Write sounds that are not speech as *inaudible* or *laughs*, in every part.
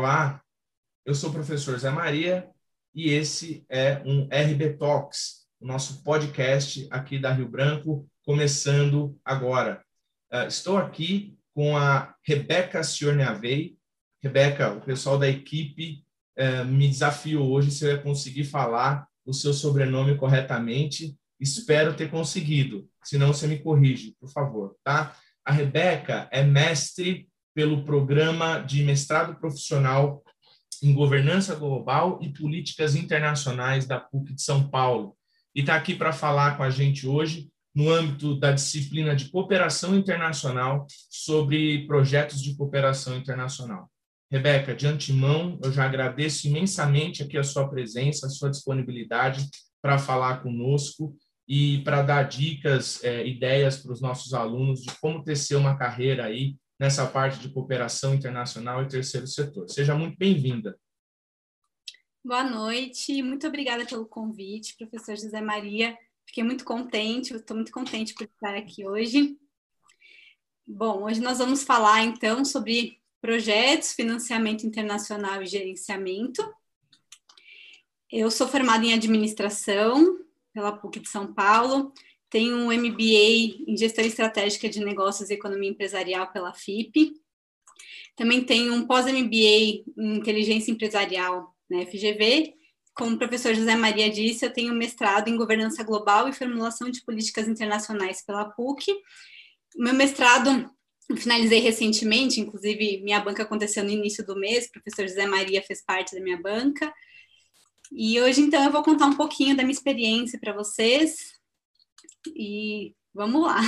Olá, eu sou o professor Zé Maria e esse é um RB Talks, o nosso podcast aqui da Rio Branco, começando agora. Uh, estou aqui com a Rebeca Ciorneavei. Rebeca, o pessoal da equipe uh, me desafiou hoje se eu ia conseguir falar o seu sobrenome corretamente. Espero ter conseguido, senão você me corrige, por favor, tá? A Rebeca é mestre pelo programa de mestrado profissional em governança global e políticas internacionais da PUC de São Paulo. E está aqui para falar com a gente hoje no âmbito da disciplina de cooperação internacional sobre projetos de cooperação internacional. Rebeca, de antemão, eu já agradeço imensamente aqui a sua presença, a sua disponibilidade para falar conosco e para dar dicas, é, ideias para os nossos alunos de como tecer uma carreira aí nessa parte de cooperação internacional e terceiro setor. Seja muito bem-vinda. Boa noite, muito obrigada pelo convite, professor José Maria. Fiquei muito contente, estou muito contente por estar aqui hoje. Bom, hoje nós vamos falar então sobre projetos, financiamento internacional e gerenciamento. Eu sou formada em administração pela PUC de São Paulo, tenho um MBA em Gestão Estratégica de Negócios e Economia Empresarial pela FIP. Também tenho um pós-MBA em Inteligência Empresarial na FGV. Como o professor José Maria disse, eu tenho mestrado em Governança Global e Formulação de Políticas Internacionais pela PUC. Meu mestrado finalizei recentemente, inclusive minha banca aconteceu no início do mês, o professor José Maria fez parte da minha banca. E hoje, então, eu vou contar um pouquinho da minha experiência para vocês, e vamos lá.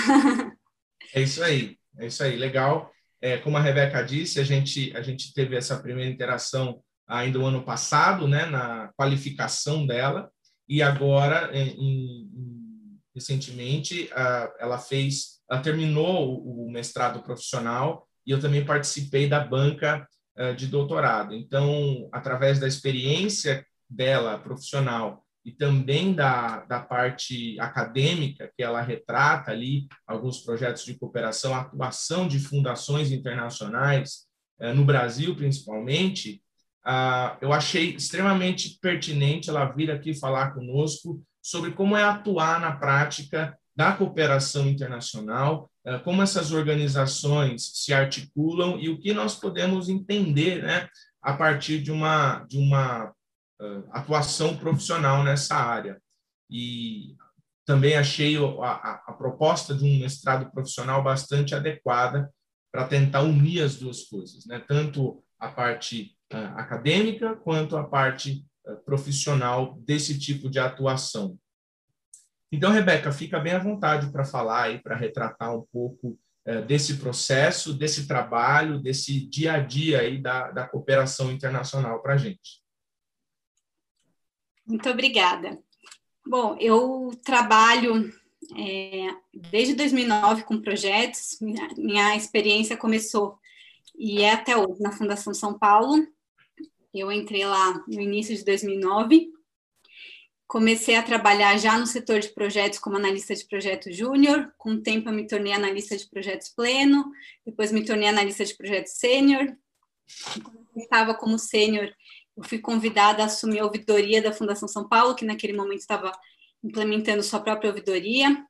É isso aí, é isso aí, legal. É, como a Rebeca disse, a gente, a gente teve essa primeira interação ainda o ano passado, né, na qualificação dela, e agora, em, em, recentemente, a, ela fez, ela terminou o, o, mestrado profissional e eu também participei da banca uh, de doutorado. Então, através da experiência dela profissional e também da, da parte acadêmica, que ela retrata ali alguns projetos de cooperação, atuação de fundações internacionais, eh, no Brasil principalmente, ah, eu achei extremamente pertinente ela vir aqui falar conosco sobre como é atuar na prática da cooperação internacional, eh, como essas organizações se articulam e o que nós podemos entender né, a partir de uma, de uma atuação profissional nessa área. E também achei a, a, proposta de um mestrado profissional bastante adequada para tentar unir as duas coisas, né? tanto a parte uh, acadêmica quanto a parte uh, profissional desse tipo de atuação. Então, Rebeca, fica bem à vontade para falar e para retratar um pouco desse processo, desse trabalho, desse dia a dia aí da, da cooperação internacional para a gente. Muito obrigada. Bom, eu trabalho é, desde 2009 com projetos, minha, minha, experiência começou e é até hoje na Fundação São Paulo. Eu entrei lá no início de 2009. Comecei a trabalhar já no setor de projetos como analista de projeto júnior. Com o tempo, eu me tornei analista de projetos pleno, depois me tornei analista de projetos sênior. Quando eu estava como sênior, eu fui convidada a assumir a ouvidoria da Fundação São Paulo, que naquele momento estava implementando sua própria ouvidoria.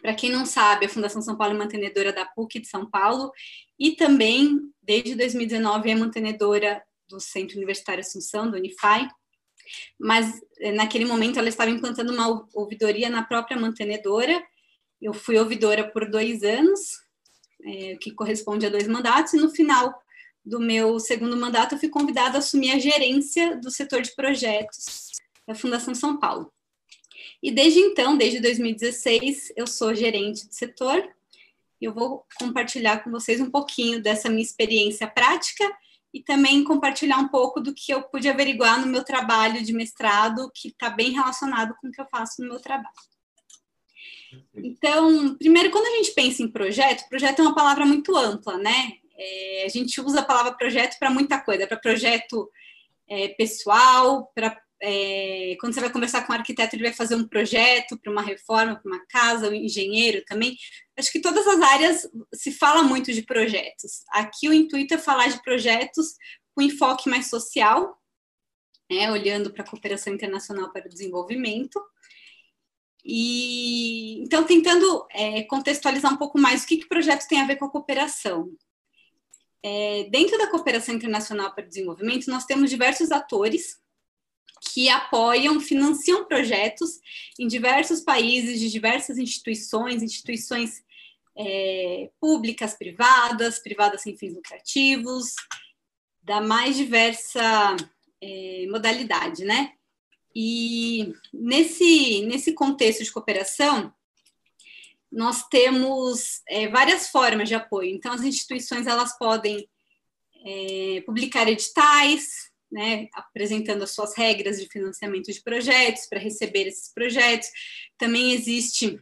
Para quem não sabe, a Fundação São Paulo é mantenedora da PUC de São Paulo e também, desde 2019, é mantenedora do Centro Universitário Assunção, do Unify. Mas, eh, naquele momento, ela estava implantando uma ouvidoria na própria mantenedora. Eu fui ouvidora por dois anos, é, que corresponde a dois mandatos, e no final do meu segundo mandato, eu fui convidada a assumir a gerência do setor de projetos da Fundação São Paulo. E desde então, desde 2016, eu sou gerente do setor. E eu vou compartilhar com vocês um pouquinho dessa minha experiência prática e também compartilhar um pouco do que eu pude averiguar no meu trabalho de mestrado, que está bem relacionado com o que eu faço no meu trabalho. Então, primeiro, quando a gente pensa em projeto, projeto é uma palavra muito ampla, né? É, a gente usa a palavra projeto para muita coisa, para projeto é, pessoal, para é, quando você vai conversar com um arquiteto, ele vai fazer um projeto para uma reforma, para uma casa, um engenheiro também. Acho que todas as áreas se fala muito de projetos. Aqui o intuito é falar de projetos com enfoque mais social, né, olhando para a cooperação internacional para o desenvolvimento. E então tentando é, contextualizar um pouco mais o que, que projetos tem a ver com a cooperação. É, dentro da cooperação internacional para o desenvolvimento, nós temos diversos atores que apoiam, financiam projetos em diversos países, de diversas instituições, instituições é, públicas, privadas, privadas sem fins lucrativos, da mais diversa é, modalidade, né? E nesse, nesse contexto de cooperação, nós temos é, várias formas de apoio. Então, as instituições elas podem é, publicar editais, né, apresentando as suas regras de financiamento de projetos para receber esses projetos. Também existe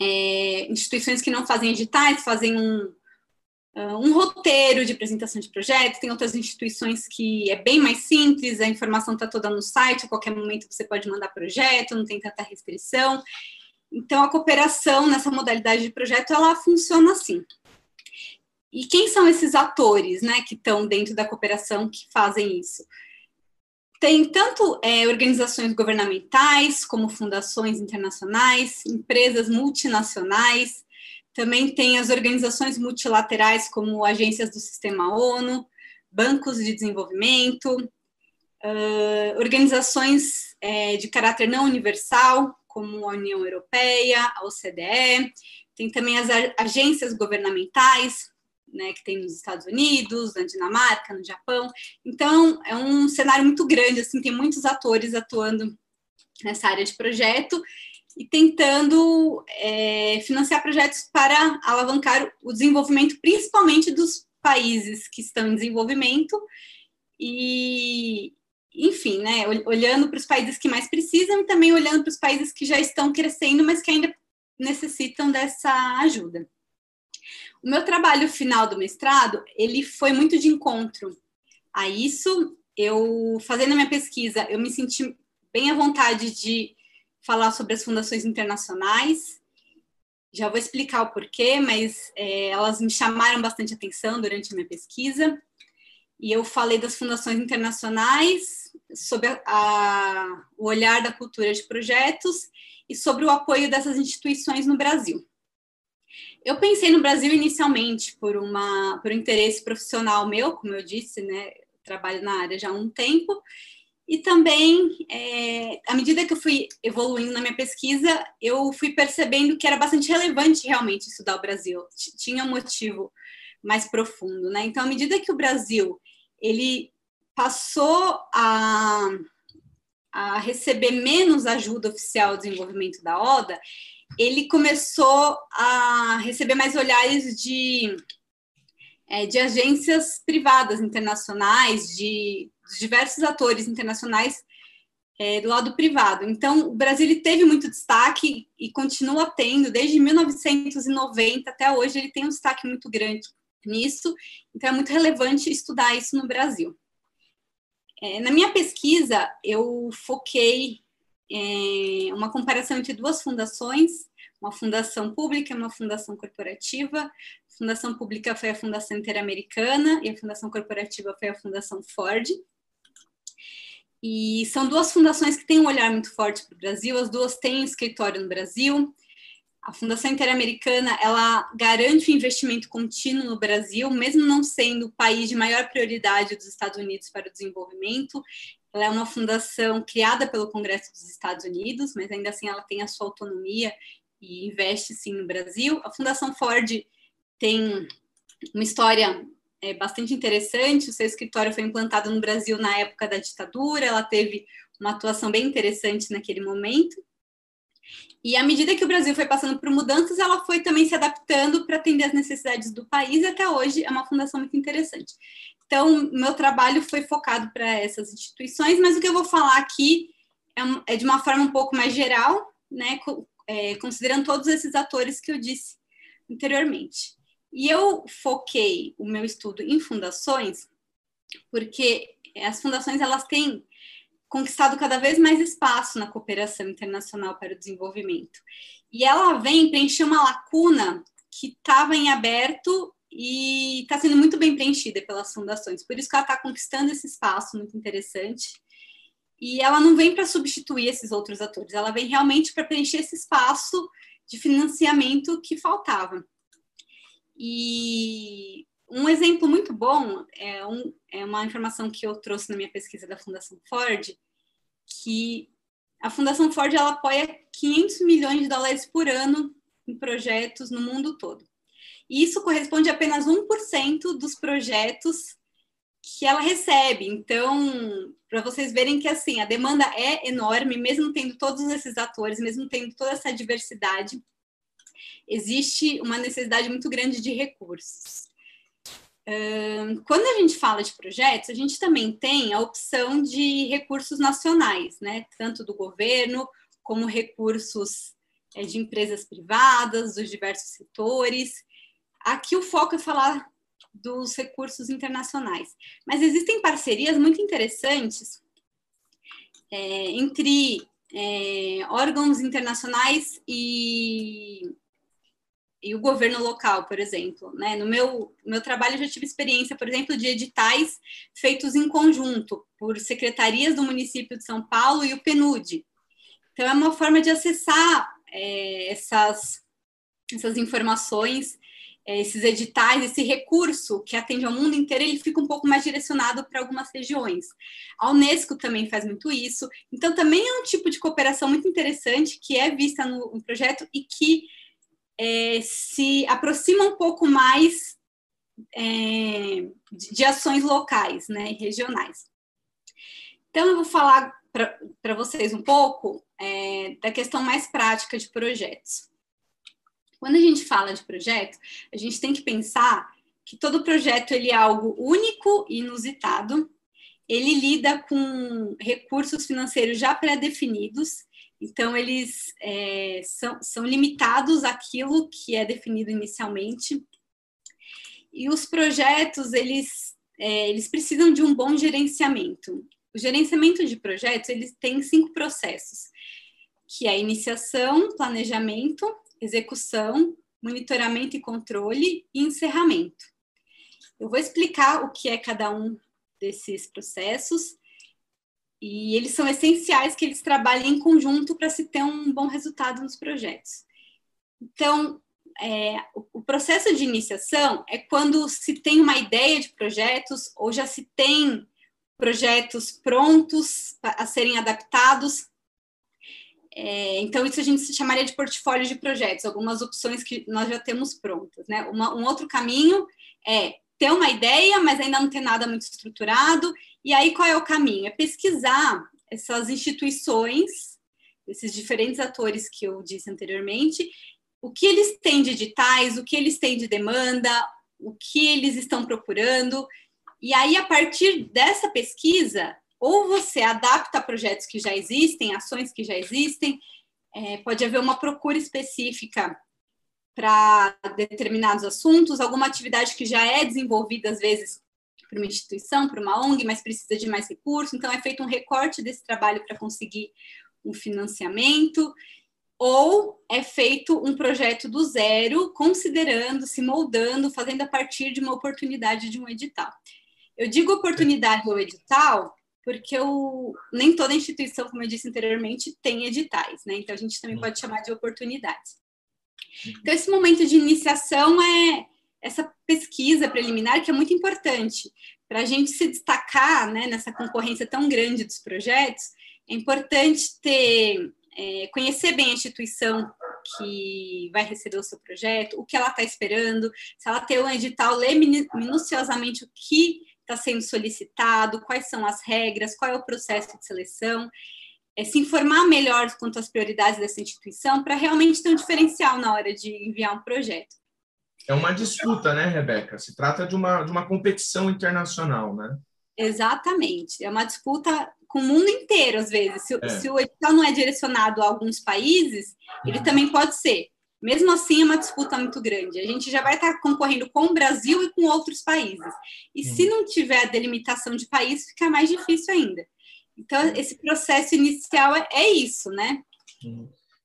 é, instituições que não fazem editais, fazem um, uh, um roteiro de apresentação de projetos. Tem outras instituições que é bem mais simples, a informação está toda no site, a qualquer momento você pode mandar projeto, não tem tanta restrição. Então, a cooperação nessa modalidade de projeto, ela funciona assim. E quem são esses atores, né, que estão dentro da cooperação que fazem isso? Tem tanto é, organizações governamentais, como fundações internacionais, empresas multinacionais, também tem as organizações multilaterais, como agências do Sistema ONU, bancos de desenvolvimento, uh, organizações é, de caráter não universal, como a União Europeia, a OCDE, tem também as agências governamentais, né, que tem nos Estados Unidos, na Dinamarca, no Japão. Então, é um cenário muito grande, assim, tem muitos atores atuando nessa área de projeto e tentando é, financiar projetos para alavancar o desenvolvimento, principalmente dos países que estão em desenvolvimento e, enfim, né, olhando para os países que mais precisam e também olhando para os países que já estão crescendo, mas que ainda necessitam dessa ajuda. O meu trabalho final do mestrado, ele foi muito de encontro a isso. Eu, fazendo a minha pesquisa, eu me senti bem à vontade de falar sobre as fundações internacionais. Já vou explicar o porquê, mas é, elas me chamaram bastante atenção durante a minha pesquisa. E eu falei das fundações internacionais, sobre a, a, o olhar da cultura de projetos e sobre o apoio dessas instituições no Brasil. Eu pensei no Brasil inicialmente por uma por um interesse profissional meu, como eu disse, né? Trabalho na área já há um tempo. E também, é, à medida que eu fui evoluindo na minha pesquisa, eu fui percebendo que era bastante relevante realmente estudar o Brasil. Tinha um motivo mais profundo, né? Então, à medida que o Brasil ele passou a, a receber menos ajuda oficial ao desenvolvimento da ODA, ele começou a receber mais olhares de, é, de agências privadas internacionais, de, de diversos atores internacionais é, do lado privado. Então, o Brasil teve muito destaque e continua tendo, desde 1990 até hoje, ele tem um destaque muito grande nisso, então é muito relevante estudar isso no Brasil. É, na minha pesquisa, eu foquei é, uma comparação entre duas fundações, uma fundação pública e uma fundação corporativa. A fundação pública foi a Fundação Interamericana e a fundação corporativa foi a Fundação Ford. E são duas fundações que têm um olhar muito forte para o Brasil, as duas têm escritório no Brasil. A Fundação Interamericana, ela garante o investimento contínuo no Brasil, mesmo não sendo o país de maior prioridade dos Estados Unidos para o desenvolvimento. Ela é uma fundação criada pelo Congresso dos Estados Unidos, mas ainda assim ela tem a sua autonomia e investe sim no Brasil. A Fundação Ford tem uma história é, bastante interessante. O seu escritório foi implantado no Brasil na época da ditadura, ela teve uma atuação bem interessante naquele momento. E à medida que o Brasil foi passando por mudanças, ela foi também se adaptando para atender as necessidades do país, e até hoje é uma fundação muito interessante. Então, meu trabalho foi focado para essas instituições, mas o que eu vou falar aqui é, é de uma forma um pouco mais geral, né, é, considerando todos esses atores que eu disse anteriormente. E eu foquei o meu estudo em fundações, porque as fundações elas têm conquistado cada vez mais espaço na cooperação internacional para o desenvolvimento. E ela vem preencher uma lacuna que estava em aberto e está sendo muito bem preenchida pelas fundações. Por isso que ela está conquistando esse espaço muito interessante. E ela não vem para substituir esses outros atores, ela vem realmente para preencher esse espaço de financiamento que faltava. E um exemplo muito bom é, um, é uma informação que eu trouxe na minha pesquisa da Fundação Ford, que a Fundação Ford ela apoia 500 milhões de dólares por ano em projetos no mundo todo. E isso corresponde a apenas 1% dos projetos que ela recebe. Então, para vocês verem que assim, a demanda é enorme, mesmo tendo todos esses atores, mesmo tendo toda essa diversidade, existe uma necessidade muito grande de recursos. Quando a gente fala de projetos, a gente também tem a opção de recursos nacionais, né? Tanto do governo como recursos é, de empresas privadas, dos diversos setores. Aqui o foco é falar dos recursos internacionais. Mas existem parcerias muito interessantes é, entre é, órgãos internacionais e, e, o governo local, por exemplo. Né? No meu, meu trabalho, eu já tive experiência, por exemplo, de editais feitos em conjunto por secretarias do município de São Paulo e o PNUD. Então, é uma forma de acessar é, essas, essas informações é, esses editais, esse recurso que atende ao mundo inteiro, ele fica um pouco mais direcionado para algumas regiões. A Unesco também faz muito isso. Então, também é um tipo de cooperação muito interessante que é vista no, no projeto e que é, se aproxima um pouco mais é, de, ações locais né, e regionais. Então, eu vou falar para vocês um pouco é, da questão mais prática de projetos. Quando a gente fala de projeto, a gente tem que pensar que todo projeto ele é algo único e inusitado. Ele lida com recursos financeiros já pré-definidos, então eles é, são, são limitados àquilo que é definido inicialmente. E os projetos eles é, eles precisam de um bom gerenciamento. O gerenciamento de projetos ele tem cinco processos, que é iniciação, planejamento, execução, monitoramento e controle e encerramento. Eu vou explicar o que é cada um desses processos e eles são essenciais que eles trabalhem em conjunto para se ter um bom resultado nos projetos. Então, é, o, processo de iniciação é quando se tem uma ideia de projetos ou já se tem projetos prontos a serem adaptados é, então, isso a gente chamaria de portfólio de projetos, algumas opções que nós já temos prontas. Né? Uma, um outro caminho é ter uma ideia, mas ainda não ter nada muito estruturado. E aí, qual é o caminho? É pesquisar essas instituições, esses diferentes atores que eu disse anteriormente, o que eles têm de editais, o que eles têm de demanda, o que eles estão procurando. E aí, a partir dessa pesquisa, ou você adapta projetos que já existem, ações que já existem, é, pode haver uma procura específica para determinados assuntos, alguma atividade que já é desenvolvida, às vezes, por uma instituição, por uma ONG, mas precisa de mais recursos, então é feito um recorte desse trabalho para conseguir um financiamento, ou é feito um projeto do zero, considerando, se moldando, fazendo a partir de uma oportunidade de um edital. Eu digo oportunidade ou edital porque eu, nem toda instituição, como eu disse anteriormente, tem editais, né? Então a gente também pode chamar de oportunidades. Então, esse momento de iniciação é essa pesquisa preliminar que é muito importante para a gente se destacar né, nessa concorrência tão grande dos projetos. É importante ter é, conhecer bem a instituição que vai receber o seu projeto, o que ela está esperando, se ela tem um edital, ler minuciosamente o que está sendo solicitado, quais são as regras, qual é o processo de seleção, é, se informar melhor quanto às prioridades dessa instituição para realmente ter um diferencial na hora de enviar um projeto. É uma disputa, né, Rebeca? Se trata de uma, de uma competição internacional, né? Exatamente. É uma disputa com o mundo inteiro, às vezes. Se, é. se o edital não é direcionado a alguns países, ele uhum. também pode ser. Mesmo assim, é uma disputa muito grande. A gente já vai estar concorrendo com o Brasil e com outros países. E se não tiver a delimitação de país, fica mais difícil ainda. Então, esse processo inicial é, é isso, né?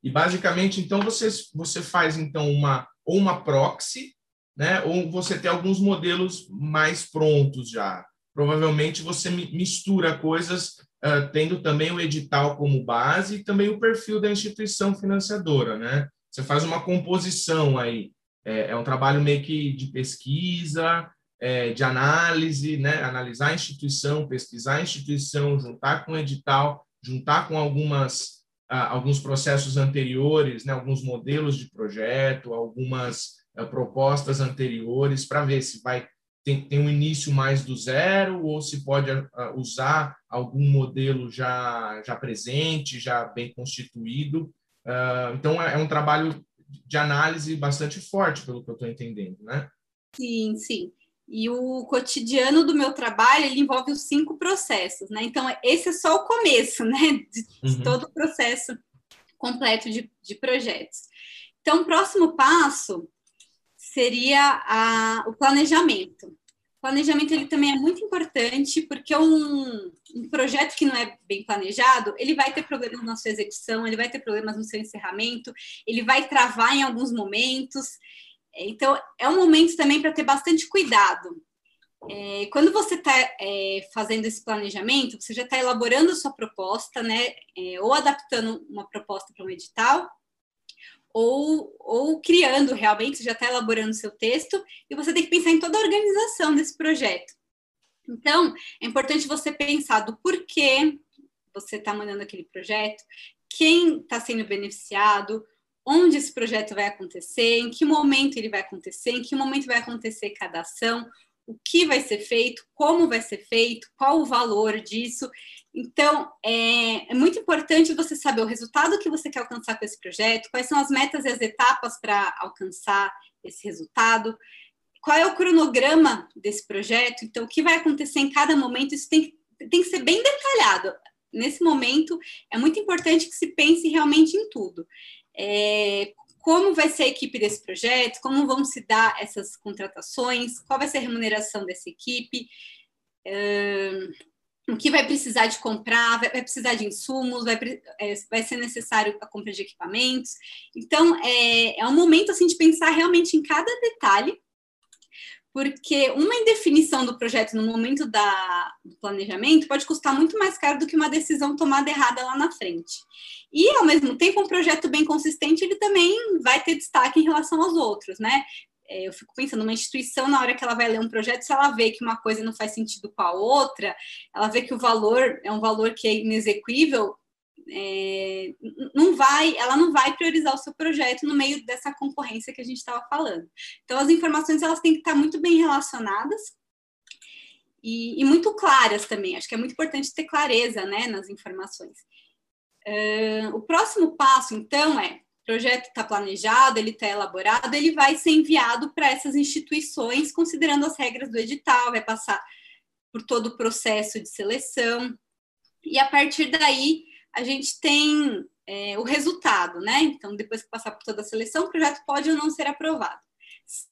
E basicamente, então, você, você faz então uma ou uma proxy, né? Ou você tem alguns modelos mais prontos já. Provavelmente você mistura coisas uh, tendo também o edital como base e também o perfil da instituição financiadora, né? Você faz uma composição aí. É, é um trabalho meio que de pesquisa, é, de análise, né? Analisar a instituição, pesquisar a instituição, juntar com o edital, juntar com algumas alguns processos anteriores, né? Alguns modelos de projeto, algumas uh, propostas anteriores para ver se vai tem, tem um início mais do zero ou se pode uh, usar algum modelo já, já presente, já bem constituído. Uh, então, é, é, um trabalho de análise bastante forte, pelo que eu estou entendendo, né? Sim, sim. E o cotidiano do meu trabalho, ele envolve os cinco processos, né? Então, esse é só o começo, né? De, uhum. todo o processo completo de, de projetos. Então, o próximo passo seria a, o planejamento. O planejamento ele também é muito importante porque um, um, projeto que não é bem planejado, ele vai ter problemas na sua execução, ele vai ter problemas no seu encerramento, ele vai travar em alguns momentos. Então, é um momento também para ter bastante cuidado. É, quando você está é, fazendo esse planejamento, você já está elaborando a sua proposta, né? É, ou adaptando uma proposta para um edital, ou, ou criando realmente, já está elaborando seu texto, e você tem que pensar em toda a organização desse projeto. Então, é importante você pensar do porquê você está mandando aquele projeto, quem está sendo beneficiado, onde esse projeto vai acontecer, em que momento ele vai acontecer, em que momento vai acontecer cada ação, o que vai ser feito, como vai ser feito, qual o valor disso. Então, é, é, muito importante você saber o resultado que você quer alcançar com esse projeto, quais são as metas e as etapas para alcançar esse resultado, qual é o cronograma desse projeto, então, o que vai acontecer em cada momento, isso tem, tem que ser bem detalhado. Nesse momento, é muito importante que se pense realmente em tudo. É, como vai ser a equipe desse projeto, como vão se dar essas contratações, qual vai ser a remuneração dessa equipe, um, o que vai precisar de comprar, vai, vai precisar de insumos, vai, é, vai, ser necessário a compra de equipamentos. Então, é, é um momento assim de pensar realmente em cada detalhe porque uma indefinição do projeto no momento da, do planejamento pode custar muito mais caro do que uma decisão tomada errada lá na frente. E, ao mesmo tempo, um projeto bem consistente, ele também vai ter destaque em relação aos outros, né? É, eu fico pensando, uma instituição, na hora que ela vai ler um projeto, se ela vê que uma coisa não faz sentido com a outra, ela vê que o valor é um valor que é inexequível, é, não vai, ela não vai priorizar o seu projeto no meio dessa concorrência que a gente estava falando. Então, as informações elas têm que estar muito bem relacionadas e, e, muito claras também. Acho que é muito importante ter clareza né, nas informações. Uh, o próximo passo, então, é o projeto está planejado, ele está elaborado, ele vai ser enviado para essas instituições, considerando as regras do edital, vai passar por todo o processo de seleção, e a partir daí a gente tem é, o resultado, né? Então, depois que passar por toda a seleção, o projeto pode ou não ser aprovado.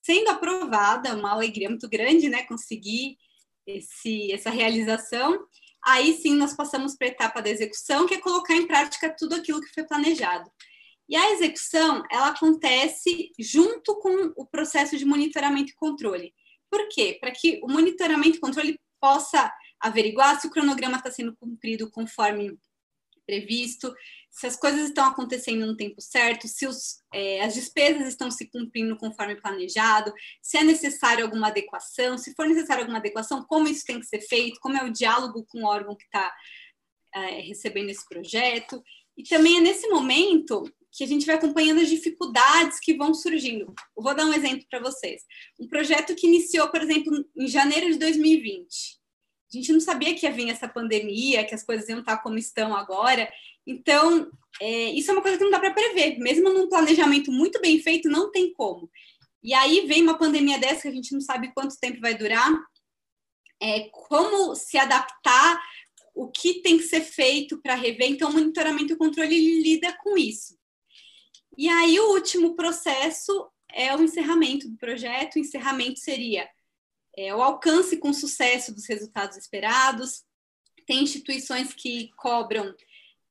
Sendo aprovada, uma alegria muito grande, né? Conseguir esse, essa realização. Aí sim nós passamos para a etapa da execução, que é colocar em prática tudo aquilo que foi planejado. E a execução, ela acontece junto com o processo de monitoramento e controle. Por quê? Para que o monitoramento e controle possa averiguar se o cronograma está sendo cumprido conforme previsto, se as coisas estão acontecendo no tempo certo, se os, é, as despesas estão se cumprindo conforme planejado, se é necessário alguma adequação, se for necessário alguma adequação, como isso tem que ser feito, como é o diálogo com o órgão que está é, recebendo esse projeto. E também é nesse momento que a gente vai acompanhando as dificuldades que vão surgindo. Eu vou dar um exemplo para vocês. Um projeto que iniciou, por exemplo, em janeiro de 2020 a gente não sabia que ia vir essa pandemia, que as coisas iam estar como estão agora. Então, é, isso é uma coisa que não dá para prever. Mesmo num planejamento muito bem feito, não tem como. E aí vem uma pandemia dessa que a gente não sabe quanto tempo vai durar. É, como se adaptar, o que tem que ser feito para rever. Então, o monitoramento e o controle lida com isso. E aí, o último processo é o encerramento do projeto. O encerramento seria é, o alcance com sucesso dos resultados esperados. Tem instituições que cobram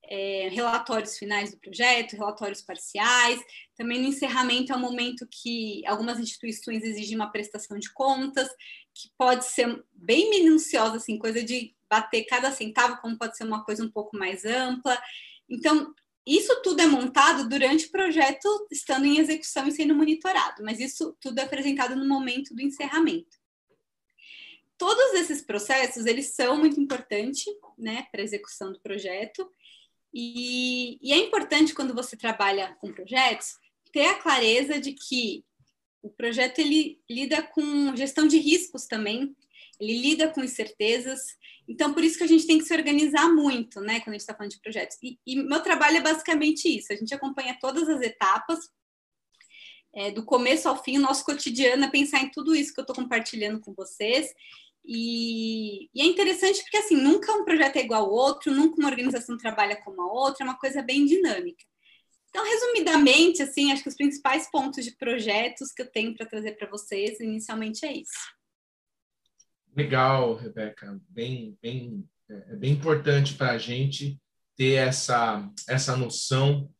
é, relatórios finais do projeto, relatórios parciais. Também no encerramento é o um momento que algumas instituições exigem uma prestação de contas, que pode ser bem minuciosa, assim, coisa de bater cada centavo, como pode ser uma coisa um pouco mais ampla. Então, isso tudo é montado durante o projeto, estando em execução e sendo monitorado, mas isso tudo é apresentado no momento do encerramento. Todos esses processos, eles são muito importantes, né, para a execução do projeto, e, e é importante quando você trabalha com projetos ter a clareza de que o projeto ele lida com gestão de riscos também, ele lida com incertezas. Então, por isso que a gente tem que se organizar muito, né, quando a gente está falando de projetos. E, e, meu trabalho é basicamente isso: a gente acompanha todas as etapas, é, do começo ao fim, o nosso cotidiano é pensar em tudo isso que eu estou compartilhando com vocês e, e, é interessante porque, assim, nunca um projeto é igual ao outro, nunca uma organização trabalha como a outra, é uma coisa bem dinâmica. Então, resumidamente, assim, acho que os principais pontos de projetos que eu tenho para trazer para vocês, inicialmente, é isso. Legal, Rebeca. Bem, bem, é, é bem importante para a gente ter essa, essa noção,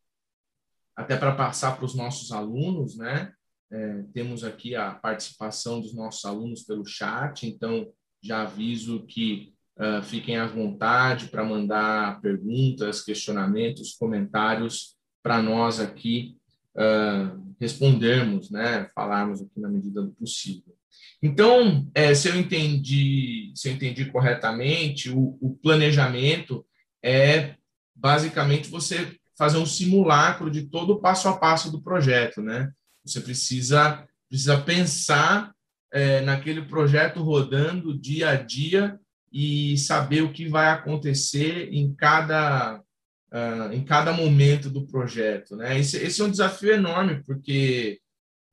até para passar para os nossos alunos, né? É, temos aqui a participação dos nossos alunos pelo chat, então já aviso que uh, fiquem à vontade para mandar perguntas, questionamentos, comentários para nós aqui uh, respondermos, né, falarmos aqui na medida do possível. Então, é, se eu entendi, se eu entendi corretamente, o, o planejamento é basicamente você fazer um simulacro de todo o passo a passo do projeto, né? Você precisa, precisa pensar é, naquele projeto rodando dia a dia e saber o que vai acontecer em cada, uh, em cada momento do projeto. Né? Esse, esse é um desafio enorme, porque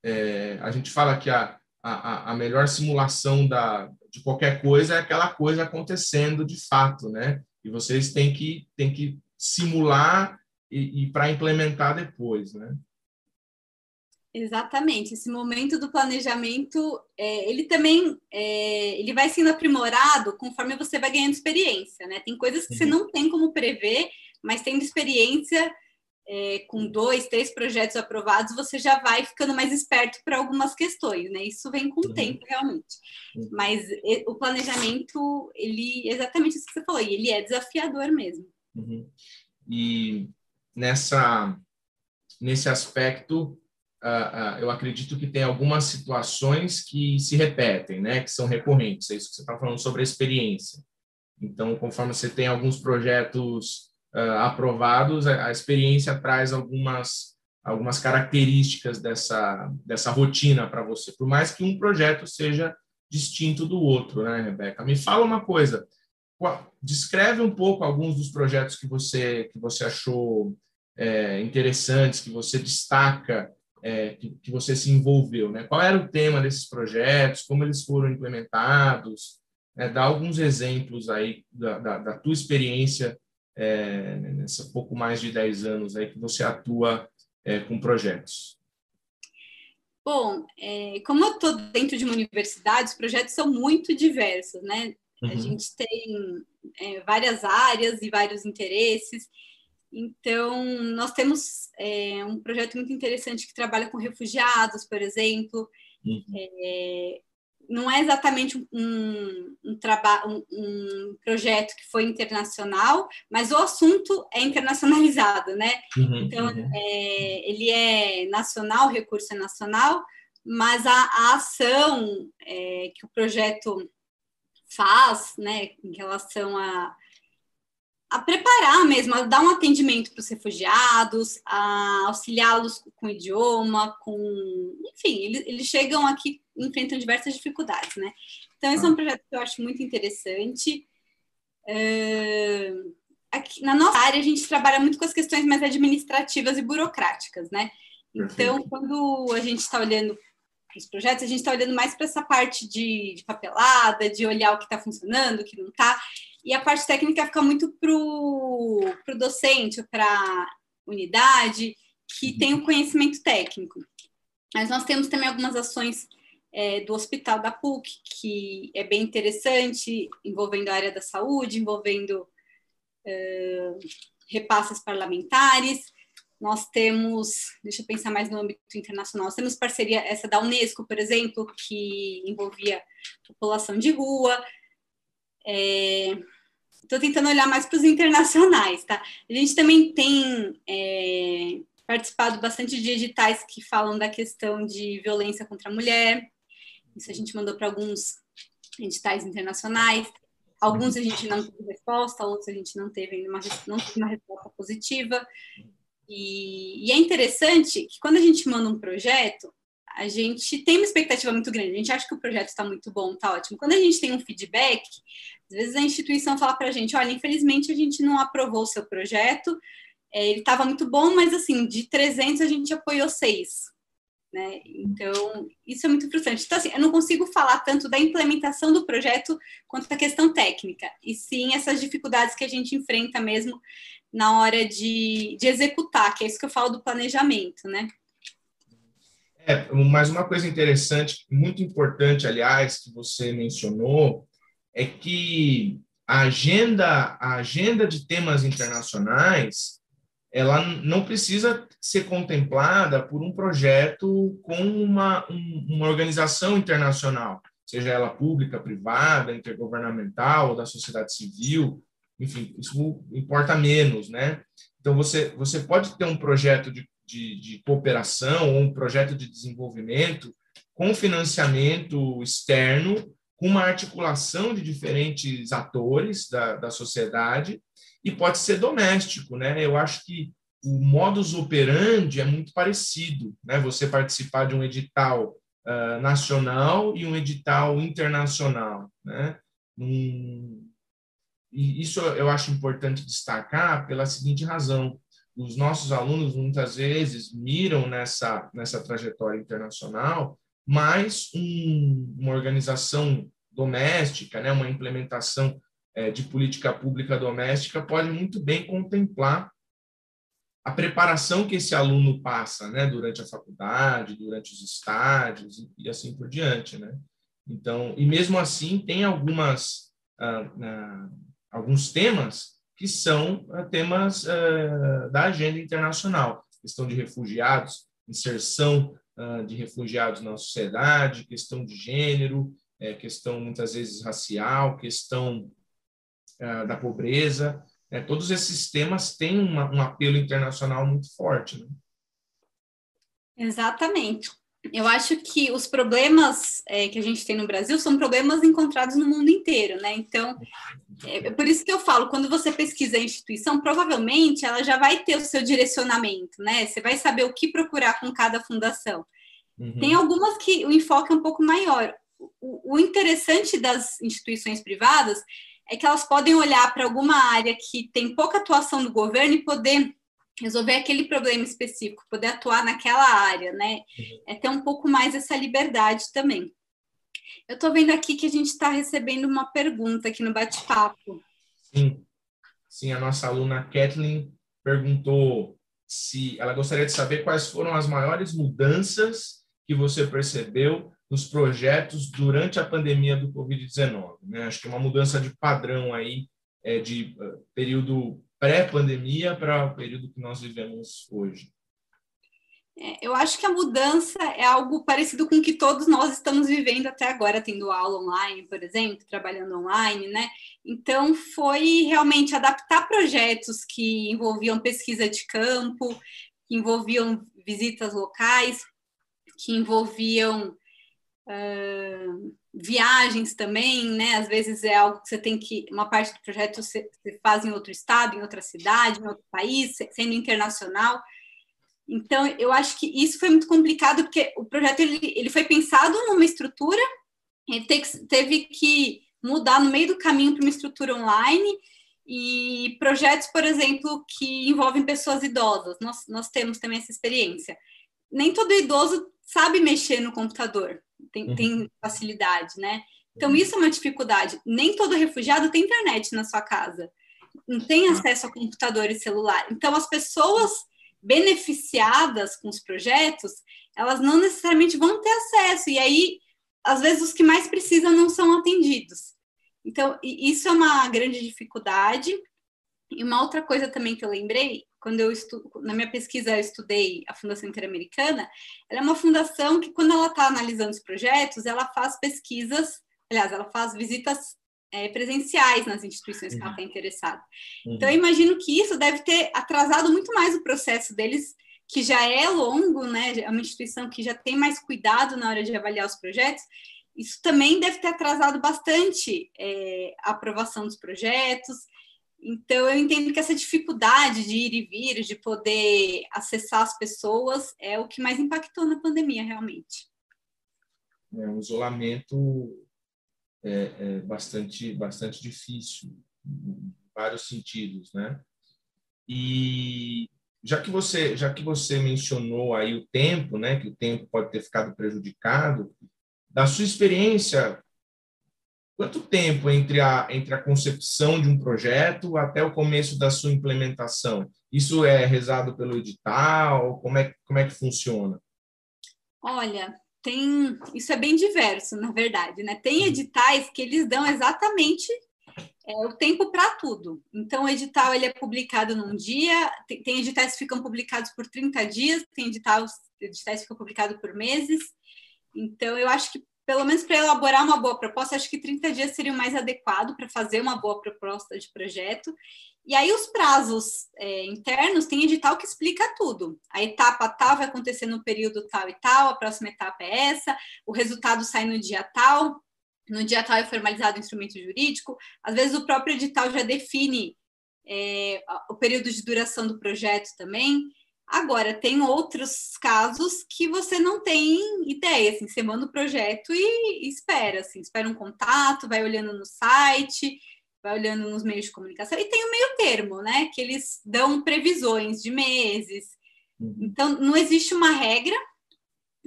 é, a gente fala que a, a, a melhor simulação da, de qualquer coisa é aquela coisa acontecendo de fato, né? E vocês têm que, têm que simular e, e para implementar depois, né? Exatamente, esse momento do planejamento, é, ele também é, ele vai sendo aprimorado conforme você vai ganhando experiência, né? Tem coisas que uhum. você não tem como prever, mas tendo experiência é, com dois, três projetos aprovados, você já vai ficando mais esperto para algumas questões, né? Isso vem com o uhum. tempo, realmente. Uhum. Mas o planejamento, ele, exatamente isso que você falou, ele é desafiador mesmo. Uhum. E nessa, nesse aspecto, eu acredito que tem algumas situações que se repetem, né, que são recorrentes. É isso que você está falando sobre a experiência. Então, conforme você tem alguns projetos uh, aprovados, a, a, experiência traz algumas algumas características dessa dessa rotina para você. Por mais que um projeto seja distinto do outro, né, Rebeca? Me fala uma coisa. Descreve um pouco alguns dos projetos que você que você achou é, interessantes, que você destaca é, que, que, você se envolveu, né? Qual era o tema desses projetos, como eles foram implementados? Né? Dá alguns exemplos aí da, da, da tua experiência é, nessa pouco mais de 10 anos aí que você atua é, com projetos. Bom, é, como eu estou dentro de uma universidade, os projetos são muito diversos, né? Uhum. A gente tem é, várias áreas e vários interesses. Então, nós temos é, um projeto muito interessante que trabalha com refugiados, por exemplo. Uhum. É, não é exatamente um, um, um, um, projeto que foi internacional, mas o assunto é internacionalizado, né? Uhum, então, uhum. É, ele é nacional, o recurso é nacional, mas a, a ação é, que o projeto faz, né, em relação a a preparar mesmo, a dar um atendimento para os refugiados, a auxiliá-los com o idioma, com. Enfim, eles, eles chegam aqui enfrentam diversas dificuldades, né? Então, esse é um ah. projeto que eu acho muito interessante. Uh, aqui, na nossa área, a gente trabalha muito com as questões mais administrativas e burocráticas, né? Então, quando a gente está olhando para os projetos, a gente está olhando mais para essa parte de, de, papelada, de olhar o que está funcionando, o que não está e a parte técnica fica muito para o docente, para a unidade, que uhum. tem o conhecimento técnico. Mas nós temos também algumas ações é, do Hospital da PUC, que é bem interessante, envolvendo a área da saúde, envolvendo uh, repasses parlamentares, nós temos, deixa eu pensar mais no âmbito internacional, nós temos parceria essa da Unesco, por exemplo, que envolvia população de rua. Estou é, tentando olhar mais para os internacionais, tá? A gente também tem é, participado bastante de editais que falam da questão de violência contra a mulher. Isso a gente mandou para alguns editais internacionais. Alguns a gente não teve resposta, outros a gente não teve uma, não teve uma resposta positiva. E, e, é interessante que quando a gente manda um projeto, a gente tem uma expectativa muito grande. A gente acha que o projeto está muito bom, está ótimo. Quando a gente tem um feedback, às vezes a instituição fala para a gente: olha, infelizmente a gente não aprovou o seu projeto, é, ele estava muito bom, mas assim, de 300 a gente apoiou seis. Né? Então, isso é muito frustrante. Então, assim, eu não consigo falar tanto da implementação do projeto quanto da questão técnica, e sim essas dificuldades que a gente enfrenta mesmo na hora de, de executar, que é isso que eu falo do planejamento, né? É, mas uma coisa interessante, muito importante, aliás, que você mencionou, é que a agenda, a agenda de temas internacionais, ela não precisa ser contemplada por um projeto com uma, uma organização internacional, seja ela pública, privada, intergovernamental, ou da sociedade civil, enfim, isso importa menos, né? Então, você, você pode ter um projeto de de, de cooperação ou um projeto de desenvolvimento com financiamento externo, com uma articulação de diferentes atores da, da sociedade e pode ser doméstico, né? Eu acho que o modus operandi é muito parecido, né? Você participar de um edital uh, nacional e um edital internacional, né? Um, e isso eu acho importante destacar pela seguinte razão: os nossos alunos muitas vezes miram nessa, nessa trajetória internacional, mas um, uma organização doméstica, né, uma implementação de política pública doméstica pode muito bem contemplar a preparação que esse aluno passa, né, durante a faculdade, durante os estágios e, assim por diante, né. Então, e mesmo assim tem algumas ah, ah, alguns temas que são uh, temas uh, da agenda internacional, questão de refugiados, inserção uh, de refugiados na sociedade, questão de gênero, é, questão muitas vezes racial, questão da pobreza, é, todos esses temas têm uma, um apelo internacional muito forte. Né? Exatamente. Eu acho que os problemas é, que a gente tem no Brasil são problemas encontrados no mundo inteiro, né? Então, é por isso que eu falo, quando você pesquisa a instituição, provavelmente ela já vai ter o seu direcionamento, né? Você vai saber o que procurar com cada fundação. Uhum. Tem algumas que o enfoque é um pouco maior. O, o interessante das instituições privadas é que elas podem olhar para alguma área que tem pouca atuação do governo e poder resolver aquele problema específico, poder atuar naquela área, né? Uhum. É ter um pouco mais essa liberdade também. Eu estou vendo aqui que a gente está recebendo uma pergunta aqui no bate-papo. Sim. Sim, a nossa aluna Kathleen perguntou se ela gostaria de saber quais foram as maiores mudanças que você percebeu nos projetos durante a pandemia do Covid-19. Né? Acho que é uma mudança de padrão aí, é, de uh, período pré-pandemia para o período que nós vivemos hoje. É, eu acho que a mudança é algo parecido com o que todos nós estamos vivendo até agora, tendo aula online, por exemplo, trabalhando online, né? Então, foi realmente adaptar projetos que envolviam pesquisa de campo, que envolviam visitas locais, que envolviam uh, viagens também, né? Às vezes é algo que você tem que, uma parte do projeto você, faz em outro estado, em outra cidade, em outro país, sendo internacional. Então, eu acho que isso foi muito complicado, porque o projeto ele, ele foi pensado numa estrutura, ele teve que mudar no meio do caminho para uma estrutura online, e projetos, por exemplo, que envolvem pessoas idosas, nós, nós temos também essa experiência. Nem todo idoso sabe mexer no computador, tem, uhum. tem facilidade, né? Então, uhum. isso é uma dificuldade. Nem todo refugiado tem internet na sua casa, não tem ah. acesso a computador e celular. Então, as pessoas beneficiadas com os projetos, elas não necessariamente vão ter acesso, e aí, às vezes, os que mais precisam não são atendidos. Então, isso é uma grande dificuldade. E uma outra coisa também que eu lembrei, quando eu estu... na minha pesquisa eu estudei a Fundação Interamericana, ela é uma fundação que quando ela está analisando os projetos, ela faz pesquisas, aliás, ela faz visitas é, presenciais nas instituições uhum. que ela está interessada. Uhum. Então eu imagino que isso deve ter atrasado muito mais o processo deles, que já é longo, né? É uma instituição que já tem mais cuidado na hora de avaliar os projetos. Isso também deve ter atrasado bastante é, a aprovação dos projetos então, eu entendo que essa dificuldade de ir e vir, de poder acessar as pessoas, é o que mais impactou na pandemia, realmente. É, o isolamento é, é bastante, bastante difícil, em vários sentidos, né? E já que você já que você mencionou aí o tempo, né, que o tempo pode ter ficado prejudicado, da sua experiência Quanto tempo entre a, entre a concepção de um projeto até o começo da sua implementação? Isso é rezado pelo edital? Como é, como é que funciona? Olha, tem isso é bem diverso, na verdade, né? Tem uhum. editais que eles dão exatamente é, o tempo para tudo. Então, o edital ele é publicado num dia, tem, tem, editais que ficam publicados por 30 dias, tem editais, editais que ficam publicados por meses. Então, eu acho que pelo menos para elaborar uma boa proposta, acho que 30 dias seria o mais adequado para fazer uma boa proposta de projeto. E aí, os prazos é, internos, tem edital que explica tudo. A etapa tal vai acontecer no período tal e tal, a próxima etapa é essa, o resultado sai no dia tal, no dia tal é formalizado o instrumento jurídico. Às vezes, o próprio edital já define é, o período de duração do projeto também. Agora, tem outros casos que você não tem ideia, assim, você manda o projeto e, espera, assim, espera um contato, vai olhando no site, vai olhando nos meios de comunicação, e tem o meio termo, né, que eles dão previsões de meses. Uhum. Então, não existe uma regra,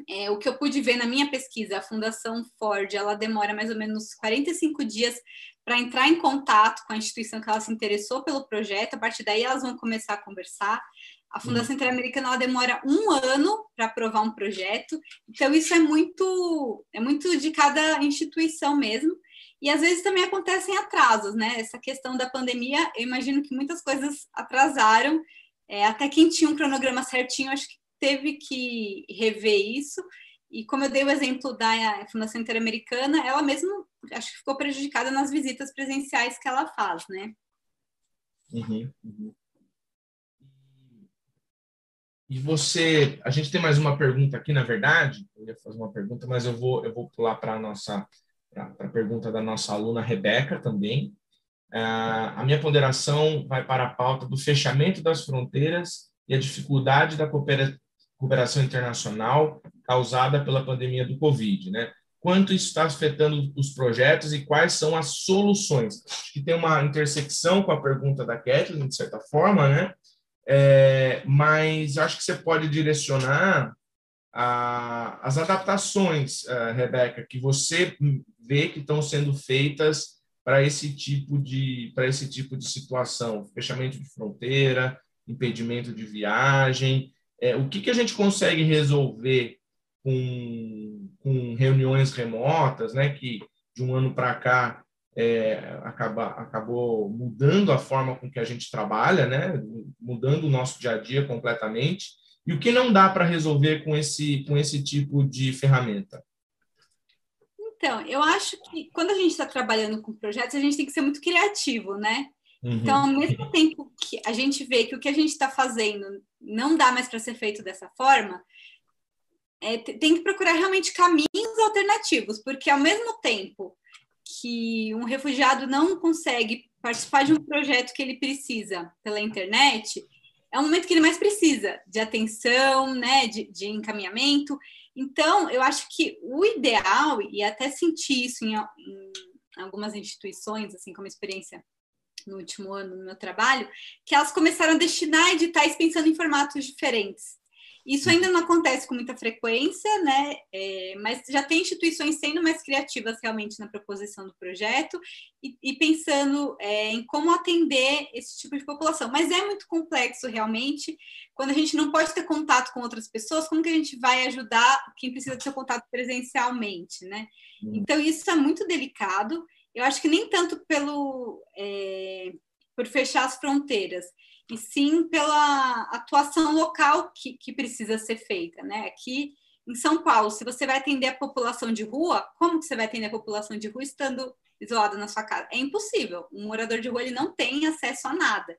é, o que eu pude ver na minha pesquisa, a Fundação Ford, ela demora mais ou menos 45 dias para entrar em contato com a instituição que ela se interessou pelo projeto, a partir daí elas vão começar a conversar. A Fundação uhum. Interamericana demora um ano para aprovar um projeto, então isso é muito é muito de cada instituição mesmo. E às vezes também acontecem atrasos, né? Essa questão da pandemia, eu imagino que muitas coisas atrasaram. É, até quem tinha um cronograma certinho, acho que teve que rever isso. E como eu dei o exemplo da Fundação Interamericana, ela mesmo acho que ficou prejudicada nas visitas presenciais que ela faz, né? Uhum, uhum. E você, a gente tem mais uma pergunta aqui, na verdade, eu ia fazer uma pergunta, mas eu vou, eu vou pular para a nossa, para a pergunta da nossa aluna Rebeca também. Uh, a minha ponderação vai para a pauta do fechamento das fronteiras e a dificuldade da coopera cooperação internacional causada pela pandemia do Covid, né? Quanto isso está afetando os projetos e quais são as soluções? Acho que tem uma intersecção com a pergunta da Kathleen, de certa forma, né? É, mas acho que você pode direcionar a, as adaptações, uh, Rebeca, que você vê que estão sendo feitas para esse tipo de para esse tipo de situação, fechamento de fronteira, impedimento de viagem, é, o que, que a gente consegue resolver com, com reuniões remotas, né? Que de um ano para cá é, acaba, acabou mudando a forma com que a gente trabalha, né? mudando o nosso dia a dia completamente. E o que não dá para resolver com esse, com esse tipo de ferramenta? Então, eu acho que quando a gente está trabalhando com projetos, a gente tem que ser muito criativo, né? Uhum. Então, ao mesmo tempo que a gente vê que o que a gente está fazendo não dá mais para ser feito dessa forma, é, tem que procurar realmente caminhos alternativos, porque ao mesmo tempo que um refugiado não consegue participar de um projeto que ele precisa pela internet, é o momento que ele mais precisa de atenção, né, de, de encaminhamento. Então, eu acho que o ideal, e até senti isso em, em algumas instituições, assim como experiência no último ano no meu trabalho, que elas começaram a destinar editais pensando em formatos diferentes. Isso ainda não acontece com muita frequência, né? É, mas já tem instituições sendo mais criativas realmente na proposição do projeto e, e pensando é, em como atender esse tipo de população. Mas é muito complexo realmente. Quando a gente não pode ter contato com outras pessoas, como que a gente vai ajudar quem precisa seu contato presencialmente, né? Uhum. Então isso é muito delicado. Eu acho que nem tanto pelo é, por fechar as fronteiras, e sim pela atuação local que, que precisa ser feita, né? Aqui em São Paulo, se você vai atender a população de rua, como que você vai atender a população de rua estando isolado na sua casa? É impossível. Um morador de rua ele não tem acesso a nada.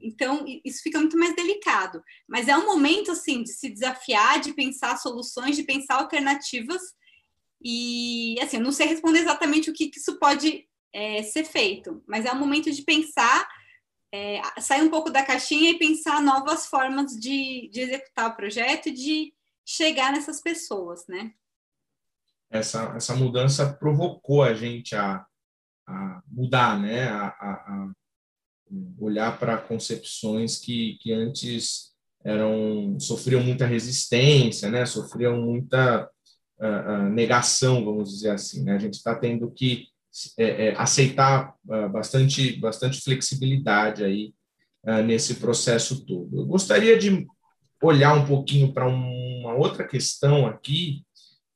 Então, isso fica muito mais delicado. Mas é um momento, assim, de se desafiar, de pensar soluções, de pensar alternativas. E, assim, eu não sei responder exatamente o que, que isso pode é, ser feito, mas é um momento de pensar, é, sair um pouco da caixinha e pensar novas formas de, de executar o projeto e de chegar nessas pessoas, né? Essa, essa mudança provocou a gente a, a mudar, né? A, a, a olhar para concepções que, que antes eram sofriam muita resistência, né? Sofriam muita uh, uh, negação, vamos dizer assim. Né? A gente está tendo que é, é, aceitar uh, bastante bastante flexibilidade aí nesse processo todo. Eu gostaria de olhar um pouquinho para uma outra questão aqui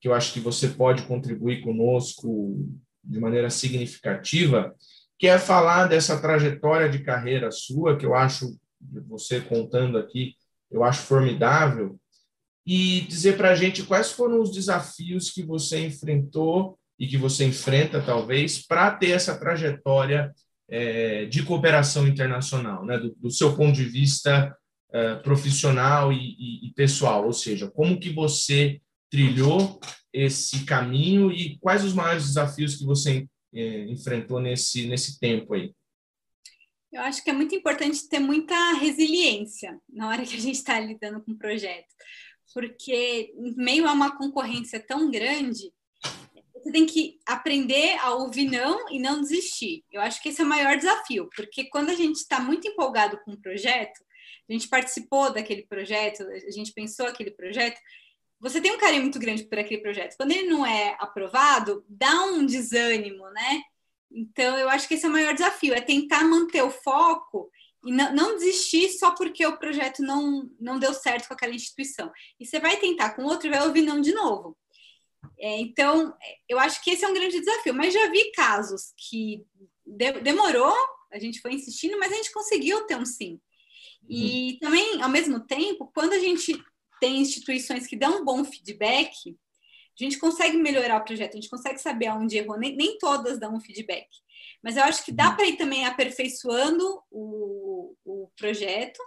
que eu acho que você pode contribuir conosco de maneira significativa, que é falar dessa trajetória de carreira sua, que eu acho, você contando aqui, eu acho formidável, e dizer para a gente quais foram os desafios que você enfrentou e que você enfrenta, talvez, para ter essa trajetória é, de cooperação internacional, né, do, do seu ponto de vista é, profissional e, e, e pessoal, ou seja, como que você trilhou esse caminho e quais os maiores desafios que você é, enfrentou nesse, nesse tempo aí? Eu acho que é muito importante ter muita resiliência na hora que a gente está lidando com o projeto, porque em meio a uma concorrência tão grande, você tem que aprender a ouvir não e não desistir. Eu acho que esse é o maior desafio, porque quando a gente está muito empolgado com o projeto, a gente participou daquele projeto, a gente pensou aquele projeto, você tem um carinho muito grande por aquele projeto. Quando ele não é aprovado, dá um desânimo, né? Então, eu acho que esse é o maior desafio, é tentar manter o foco e não, não, desistir só porque o projeto não, não deu certo com aquela instituição. E você vai tentar com outro e vai ouvir não de novo. É, então, eu acho que esse é um grande desafio, mas já vi casos que de, demorou, a gente foi insistindo, mas a gente conseguiu ter um sim. E uhum. também, ao mesmo tempo, quando a gente tem instituições que dão um bom feedback, a gente consegue melhorar o projeto, a gente consegue saber aonde errou, nem, nem todas dão um feedback. Mas eu acho que dá uhum. para ir também aperfeiçoando o, o projeto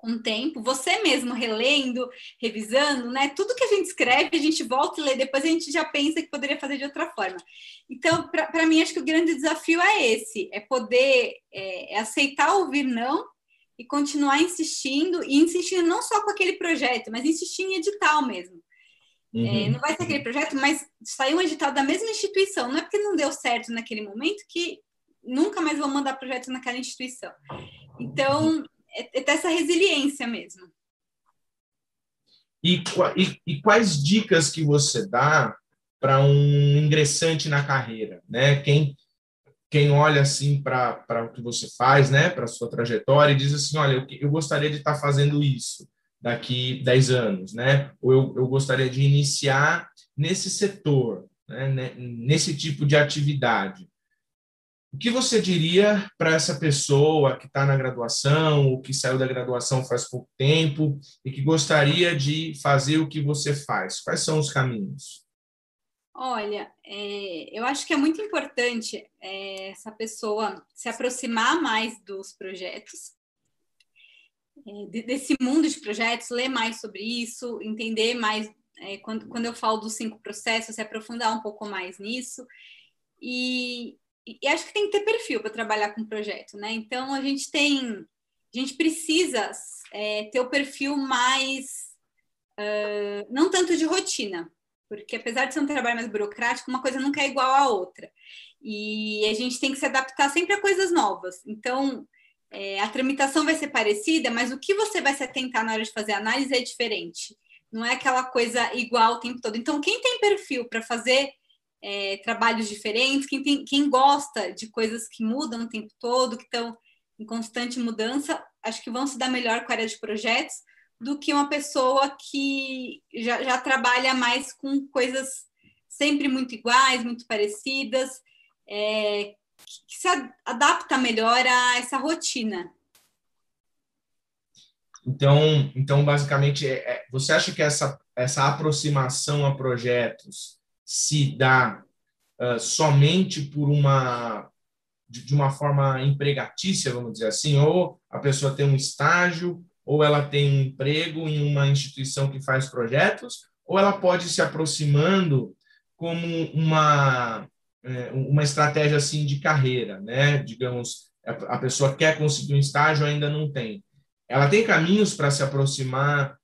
com o tempo, você mesmo relendo, revisando, né? Tudo que a gente escreve, a gente volta e lê, depois a gente já pensa que poderia fazer de outra forma. Então, para mim, acho que o grande desafio é esse: é poder é, é aceitar ouvir não e continuar insistindo, e insistindo não só com aquele projeto, mas insistir em edital mesmo. É, uhum. É, não vai ser aquele projeto, mas saiu um edital da mesma instituição. Não é porque não deu certo naquele momento que nunca mais vão mandar projeto naquela instituição. Então, é, é ter essa resiliência mesmo. E, e, e quais dicas que você dá para um ingressante na carreira, né? Quem quem olha assim para o que você faz, né, para sua trajetória e diz assim, olha, eu, eu gostaria de estar tá fazendo isso daqui 10 anos, né? Ou eu, eu gostaria de iniciar nesse setor, né, nesse tipo de atividade. O que você diria para essa pessoa que está na graduação, ou que saiu da graduação faz pouco tempo e que gostaria de fazer o que você faz? Quais são os caminhos? Olha, é, eu acho que é muito importante é, essa pessoa se aproximar mais dos projetos, é, desse mundo de projetos, ler mais sobre isso, entender mais. É, quando, quando eu falo dos cinco processos, se aprofundar um pouco mais nisso. E, e acho que tem que ter perfil para trabalhar com projeto, né? Então a gente tem, a gente precisa é, ter o perfil mais, uh, não tanto de rotina, porque apesar de ser um trabalho mais burocrático, uma coisa nunca é igual à outra. E a gente tem que se adaptar sempre a coisas novas. Então, é, a tramitação vai ser parecida, mas o que você vai se atentar na hora de fazer a análise é diferente. Não é aquela coisa igual o tempo todo. Então, quem tem perfil para fazer é, trabalhos diferentes, quem, tem, quem gosta de coisas que mudam o tempo todo, que estão em constante mudança, acho que vão se dar melhor com a área de projetos, do que uma pessoa que já, já trabalha mais com coisas sempre muito iguais, muito parecidas, é, que se adapta melhor a essa rotina. Então, então basicamente, é, é, você acha que essa, essa aproximação a projetos se dá uh, somente por uma de, de uma forma empregatícia, vamos dizer assim, ou a pessoa tem um estágio, ou ela tem um emprego em uma instituição que faz projetos, ou ela pode se aproximando como uma é, uma estratégia assim de carreira, né? Digamos, a pessoa quer conseguir um estágio ainda não tem. Ela tem caminhos para se aproximar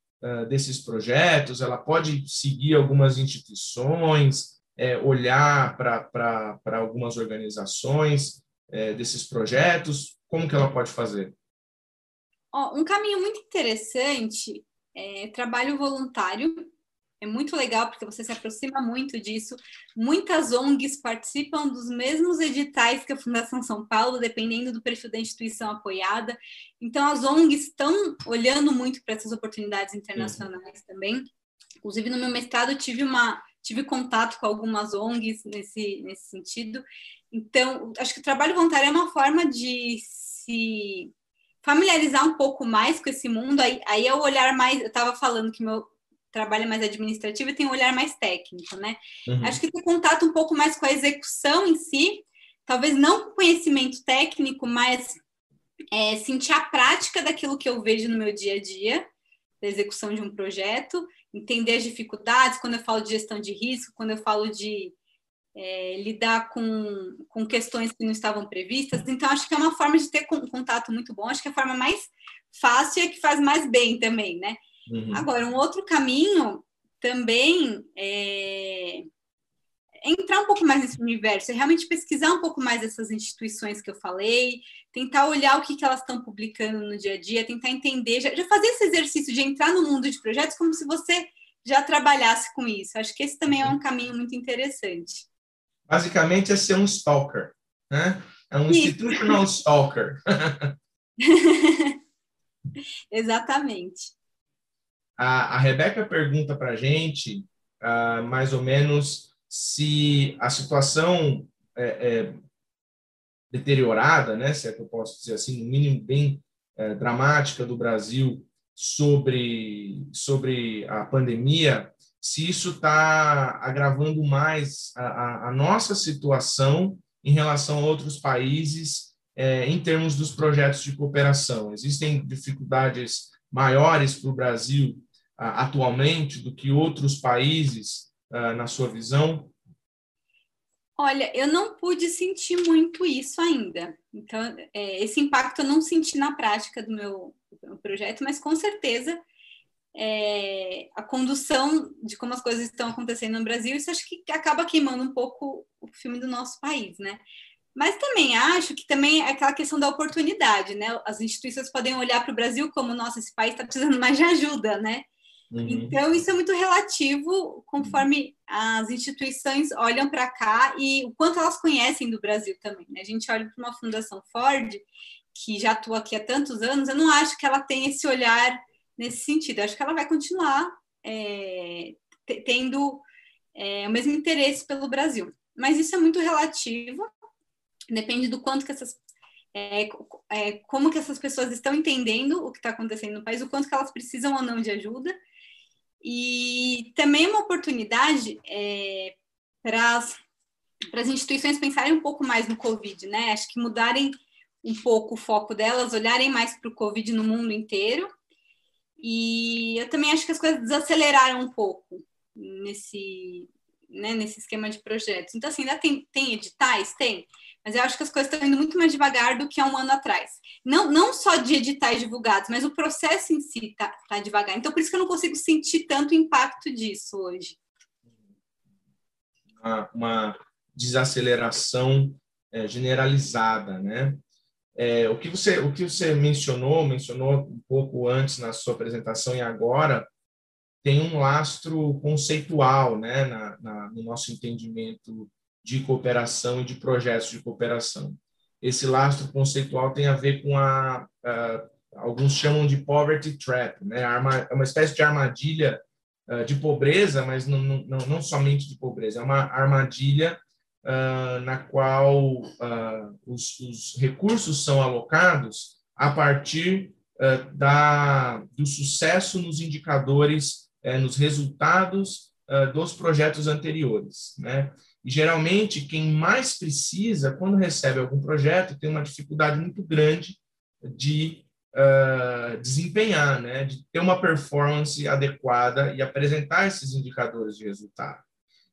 desses projetos. Ela pode seguir algumas instituições, é, olhar para algumas organizações é, desses projetos? Como que ela pode fazer? um caminho muito interessante é trabalho voluntário. É muito legal porque você se aproxima muito disso. Muitas ONGs participam dos mesmos editais que a Fundação São Paulo, dependendo do perfil da instituição apoiada. Então, as ONGs estão olhando muito para essas oportunidades internacionais uhum. também. Inclusive, no meu mestrado, tive uma tive contato com algumas ONGs nesse, nesse sentido. Então, acho que o trabalho voluntário é uma forma de se familiarizar um pouco mais com esse mundo. Aí, aí é o olhar mais. Eu estava falando que meu trabalho é mais administrativo e tem um olhar mais técnico, né? Uhum. Acho que tem contato um pouco mais com a execução em si, talvez não com conhecimento técnico, mas é, sentir a prática daquilo que eu vejo no meu dia a dia, da execução de um projeto, entender as dificuldades, quando eu falo de gestão de risco, quando eu falo de é, lidar com, com questões que não estavam previstas. Então, acho que é uma forma de ter um contato muito bom. Acho que é a forma mais fácil e que faz mais bem também, né? Uhum. Agora, um outro caminho também é entrar um pouco mais nesse universo, é realmente pesquisar um pouco mais essas instituições que eu falei, tentar olhar o que, que elas estão publicando no dia a dia, tentar entender, já, já fazer esse exercício de entrar no mundo de projetos como se você já trabalhasse com isso. Acho que esse também é um caminho muito interessante basicamente é ser um stalker, né? É um Isso. institutional stalker. *laughs* *laughs* Exatamente. A, a Rebeca pergunta para a gente, uh, mais ou menos, se a situação é, é, deteriorada, né, se é que eu posso dizer assim, no mínimo bem é, dramática do Brasil sobre, sobre a pandemia, se isso está agravando mais a, a, nossa situação em relação a outros países é, em termos dos projetos de cooperação. Existem dificuldades maiores para o Brasil atualmente do que outros países, na sua visão? Olha, eu não pude sentir muito isso ainda. Então, é, esse impacto eu não senti na prática do meu, do meu projeto, mas com certeza é, a condução de como as coisas estão acontecendo no Brasil, isso acho que acaba queimando um pouco o filme do nosso país, né? Mas também acho que também é aquela questão da oportunidade, né? As instituições podem olhar para o Brasil como, nossa, esse país está precisando mais de ajuda, né? Uhum. Então, isso é muito relativo conforme as instituições olham para cá e o quanto elas conhecem do Brasil também. Né? A gente olha para uma fundação Ford, que já atua aqui há tantos anos, eu não acho que ela tem esse olhar nesse sentido. acho que ela vai continuar é, tendo é, o mesmo interesse pelo Brasil. Mas isso é muito relativo, depende do quanto que essas é, é, como que essas pessoas estão entendendo o que está acontecendo no país, o quanto que elas precisam ou não de ajuda. E também uma oportunidade é, para as instituições pensarem um pouco mais no Covid, né? Acho que mudarem um pouco o foco delas, olharem mais para o Covid no mundo inteiro e eu também acho que as coisas desaceleraram um pouco nesse, né, nesse esquema de projetos. Então, assim, ainda tem, tem editais? Tem. Mas eu acho que as coisas estão indo muito mais devagar do que há um ano atrás. Não, não só de editais divulgados, mas o processo em si está tá devagar. Então, por isso que eu não consigo sentir tanto impacto disso hoje. Uma, uma desaceleração é, generalizada, né? É, o, que você, o que você mencionou, mencionou um pouco antes na sua apresentação e agora, tem um lastro conceitual né, na, na, no nosso entendimento de cooperação e de projetos de cooperação. Esse lastro conceitual tem a ver com a, a alguns chamam de poverty trap, né? É uma espécie de armadilha uh, de pobreza, mas não, não, não somente de pobreza, é uma armadilha uh, na qual uh, os, os, recursos são alocados a partir uh, da, do sucesso nos indicadores, eh, nos resultados dos projetos anteriores. Né? E, geralmente, quem mais precisa, quando recebe algum projeto, tem uma dificuldade muito grande de uh, desempenhar, né? de ter uma performance adequada e apresentar esses indicadores de resultado.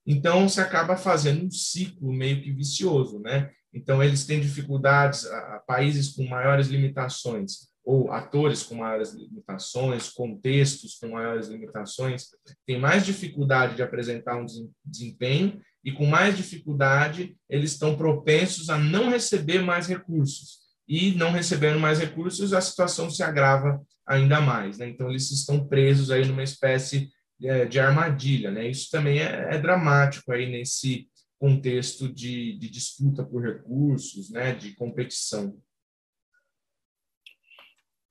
Então, se acaba fazendo um ciclo meio que vicioso, né? Então, eles têm dificuldades, a, a países com maiores limitações, ou atores com maiores limitações, contextos com maiores limitações, têm mais dificuldade de apresentar um desempenho e com mais dificuldade eles estão propensos a não receber mais recursos. E não recebendo mais recursos, a situação se agrava ainda mais. Né? Então, eles estão presos aí numa espécie é, de armadilha, né? Isso também é, é dramático aí nesse contexto de, de, disputa por recursos, né? De competição.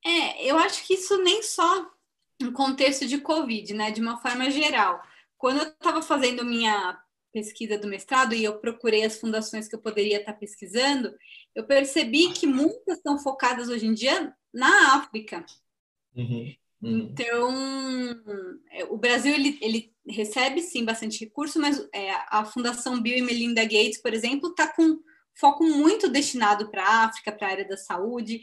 É, eu acho que isso nem só no contexto de Covid, né? De uma forma geral. Quando eu estava fazendo minha pesquisa do mestrado e eu procurei as fundações que eu poderia estar pesquisando, eu percebi que muitas estão focadas hoje em dia na África. Uhum. Uhum. Então, é, o Brasil ele, ele recebe sim bastante recurso, mas é, a Fundação Bill e Melinda Gates, por exemplo, está com foco muito destinado para a África, para a área da saúde.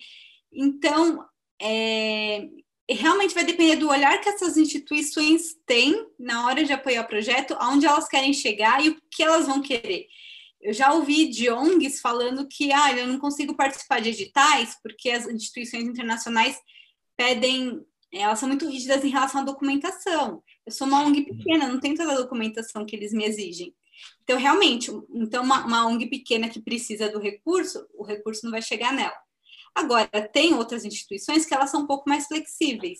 Então, é, realmente vai depender do olhar que essas instituições têm na hora de apoiar o projeto, aonde elas querem chegar e o que elas vão querer. Eu já ouvi de ONGs falando que ah, eu não consigo participar de editais porque as instituições internacionais pedem elas são muito rígidas em relação à documentação. Eu sou uma ONG pequena, não tenho toda a documentação que eles me exigem. Então, realmente, então uma, uma ONG pequena que precisa do recurso, o recurso não vai chegar nela. Agora, tem outras instituições que elas são um pouco mais flexíveis.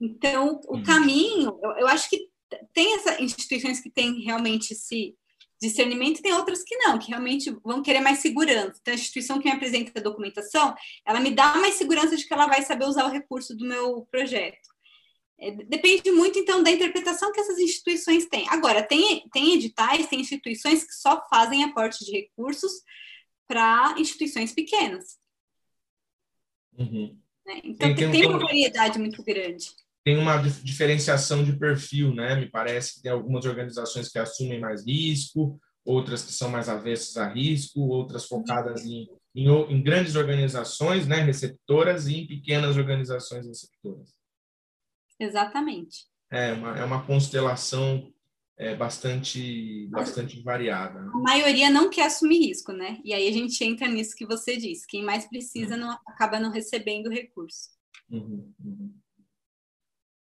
Então, o uhum. caminho, eu, eu acho que tem essas instituições que têm realmente se discernimento, tem outras que não, que realmente vão querer mais segurança. Então, a instituição que me apresenta a documentação, ela me dá mais segurança de que ela vai saber usar o recurso do meu projeto. É, depende muito, então, da interpretação que essas instituições têm. Agora, tem, tem editais, tem instituições que só fazem aporte de recursos para instituições pequenas. Uhum. Né? Então, tem, tem uma variedade muito grande tem uma diferenciação de perfil, né? Me parece que tem algumas organizações que assumem mais risco, outras que são mais avessas a risco, outras focadas em, em, em grandes organizações, né, receptoras, e em pequenas organizações receptoras. Exatamente. É uma, é uma constelação é, bastante, bastante variada. Né? A maioria não quer assumir risco, né? E aí a gente entra nisso que você disse: quem mais precisa uhum. não, acaba não recebendo recurso. Uhum, uhum.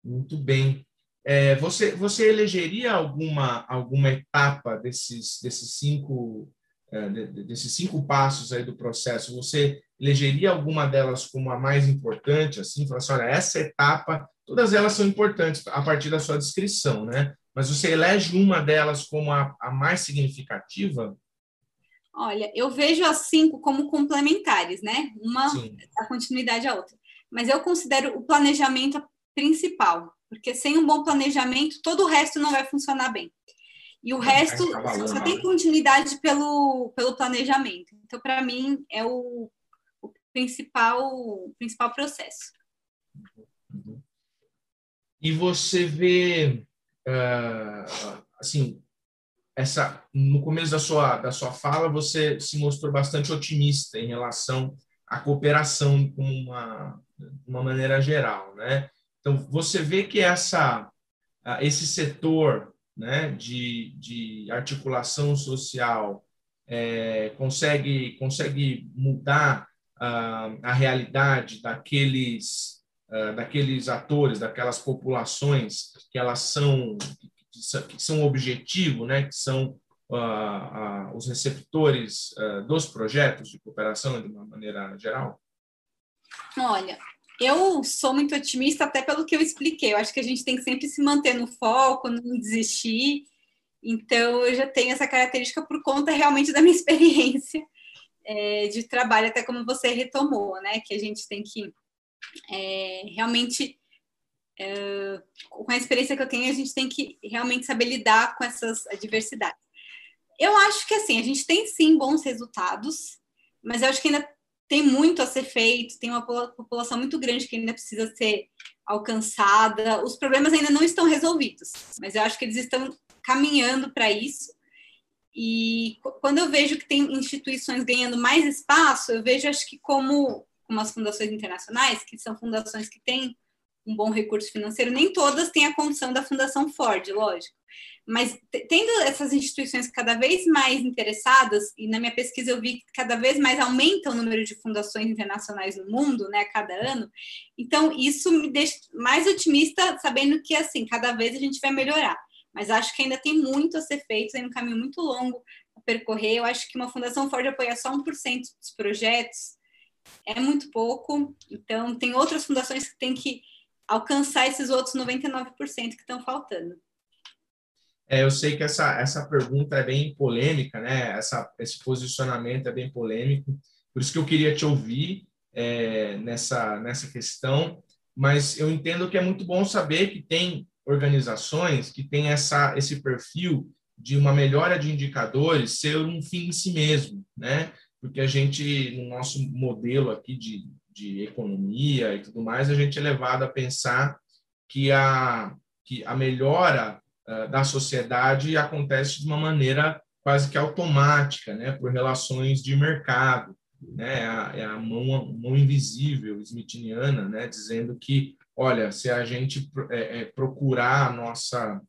Muito bem. É, você, você elegeria alguma, alguma etapa desses, desses, cinco, é, desses cinco passos aí do processo? Você elegeria alguma delas como a mais importante? Assim, falar assim, olha, essa etapa, todas elas são importantes a partir da sua descrição, né? Mas você elege uma delas como a, a mais significativa? Olha, eu vejo as cinco como complementares, né? Uma Sim. a continuidade à outra. Mas eu considero o planejamento principal, porque sem um bom planejamento, todo o resto não vai funcionar bem. E o resto só tem continuidade pelo, pelo planejamento. Então, para mim, é o, o, principal, o principal processo. E você vê, uh, assim, essa, no começo da sua, da sua fala, você se mostrou bastante otimista em relação à cooperação como uma, uma maneira geral, né? Então, você vê que essa, esse setor né, de, de articulação social é, consegue, consegue mudar uh, a realidade daqueles, uh, daqueles atores, daquelas populações que elas são, que são, objetivo, né, que são uh, os receptores dos projetos de cooperação de uma maneira geral? Olha, eu sou muito otimista, até pelo que eu expliquei. Eu acho que a gente tem que sempre se manter no foco, não desistir. Então, eu já tenho essa característica por conta realmente da minha *laughs* experiência é, de trabalho, até como você retomou, né? Que a gente tem que é, realmente, é, com a experiência que eu tenho, a gente tem que realmente saber lidar com essas adversidades. Eu acho que assim, a gente tem sim bons resultados, mas eu acho que ainda tem muito a ser feito, tem uma população muito grande que ainda precisa ser alcançada. Os problemas ainda não estão resolvidos, mas eu acho que eles estão caminhando para isso. E quando eu vejo que tem instituições ganhando mais espaço, eu vejo, acho que como, como as fundações internacionais, que são fundações que têm um bom recurso financeiro, nem todas têm a condição da Fundação Ford, lógico. Mas tendo essas instituições cada vez mais interessadas, e na minha pesquisa eu vi que cada vez mais aumenta o número de fundações internacionais no mundo, né, a cada ano, então isso me deixa mais otimista, sabendo que, assim, cada vez a gente vai melhorar. Mas acho que ainda tem muito a ser feito, tem um caminho muito longo a percorrer. Eu acho que uma fundação Ford apoiar só 1% dos projetos é muito pouco, então tem outras fundações que têm que alcançar esses outros 99% que estão faltando. É, eu sei que essa, essa pergunta é bem polêmica, né? Essa, esse posicionamento é bem polêmico, por isso que eu queria te ouvir é, nessa, nessa questão, mas eu entendo que é muito bom saber que tem organizações que têm essa, esse perfil de uma melhora de indicadores ser um fim em si mesmo, né? Porque a gente, no nosso modelo aqui de, de economia e tudo mais, a gente é levado a pensar que a, que a melhora uh, da sociedade acontece de uma maneira quase que automática, né, por relações de mercado, né, é a, é a mão, mão invisível smithiniana, né, dizendo que, olha, se a gente é, é, procurar a nossa,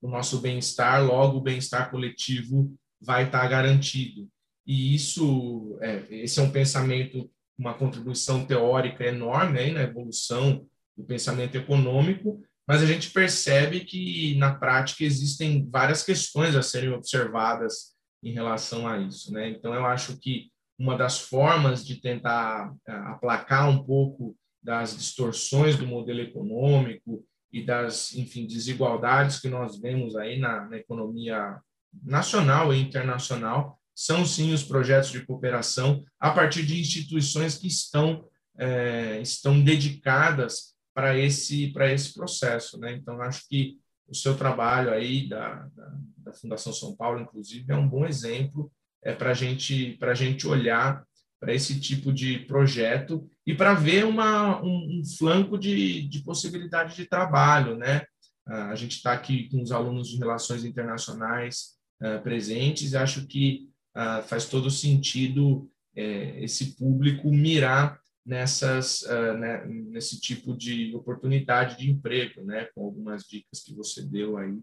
o nosso bem-estar, logo o bem-estar coletivo vai estar garantido. E isso, é, esse é um pensamento uma contribuição teórica enorme aí na evolução do pensamento econômico, mas a gente percebe que na prática existem várias questões a serem observadas em relação a isso, né? Então eu acho que uma das formas de tentar eh, aplacar um pouco das distorções do modelo econômico e das, enfim, desigualdades que nós vemos aí na, na economia nacional e internacional são sim os projetos de cooperação a partir de instituições que estão é, estão dedicadas para esse esse processo, né? Então acho que o seu trabalho aí da, da, da Fundação São Paulo, inclusive, é um bom exemplo é para gente para gente olhar para esse tipo de projeto e para ver uma, um, um flanco de, de possibilidade de trabalho, né? A gente está aqui com os alunos de relações internacionais uh, presentes acho que ah, faz todo sentido é, esse público mirar nessas uh, né, nesse tipo de oportunidade de emprego, né, com algumas dicas que você deu aí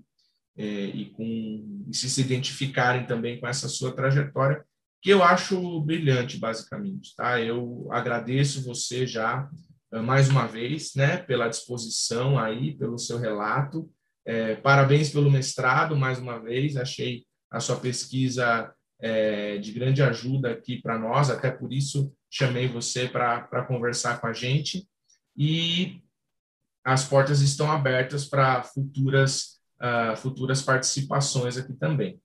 é, e com e se se identificarem também com essa sua trajetória que eu acho brilhante basicamente, tá? Eu agradeço você já uh, mais uma vez, né, pela disposição aí, pelo seu relato. É, parabéns pelo mestrado mais uma vez. Achei a sua pesquisa é, de grande ajuda aqui para nós, até por isso chamei você para conversar com a gente. E as portas estão abertas para futuras, uh, futuras participações aqui também.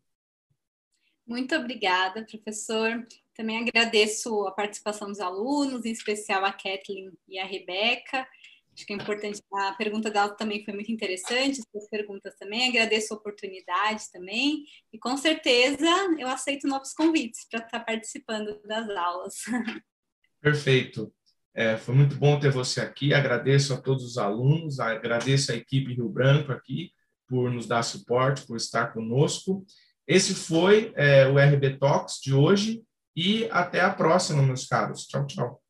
Muito obrigada, professor. Também agradeço a participação dos alunos, em especial a Kathleen e a Rebeca. Acho que é importante, a pergunta dela também foi muito interessante, as perguntas também, agradeço a oportunidade também, e com certeza eu aceito novos convites para estar participando das aulas. *laughs* Perfeito. É, foi muito bom ter você aqui, agradeço a todos os alunos, agradeço a equipe Rio Branco aqui por nos dar suporte, por estar conosco. Esse foi é, o RB Talks de hoje e até a próxima, meus caros. Tchau, tchau.